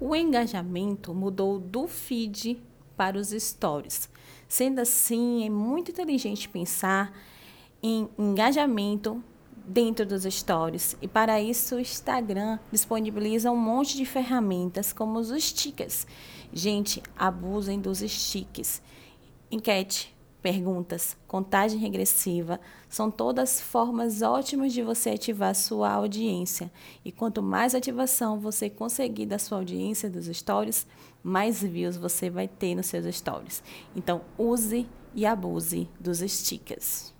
o engajamento mudou do feed para os stories. Sendo assim, é muito inteligente pensar em engajamento dentro dos stories. E para isso, o Instagram disponibiliza um monte de ferramentas, como os stickers. Gente, abusem dos stickers. Enquete, perguntas, contagem regressiva, são todas formas ótimas de você ativar sua audiência. E quanto mais ativação você conseguir da sua audiência dos stories, mais views você vai ter nos seus stories. Então, use e abuse dos stickers.